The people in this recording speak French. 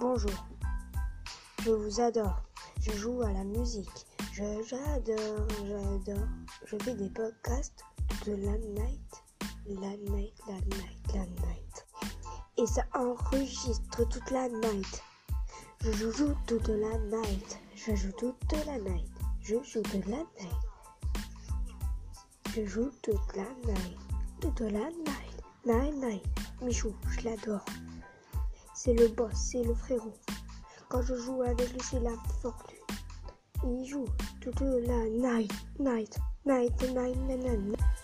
bonjour. Je vous adore. Je joue à la musique. Je j'adore, j'adore. Je fais des podcasts de la night, la night, la night, la night. Et ça enregistre toute la night. Je joue toute la night. Je joue toute la night. Je joue toute la night. Je joue toute la night. Toute la night. Night, night. Michou, je l'adore. C'est le boss, c'est le frérot. Quand je joue avec lui, c'est la fortune. Il joue toute la night, night, night, night, night, night. night.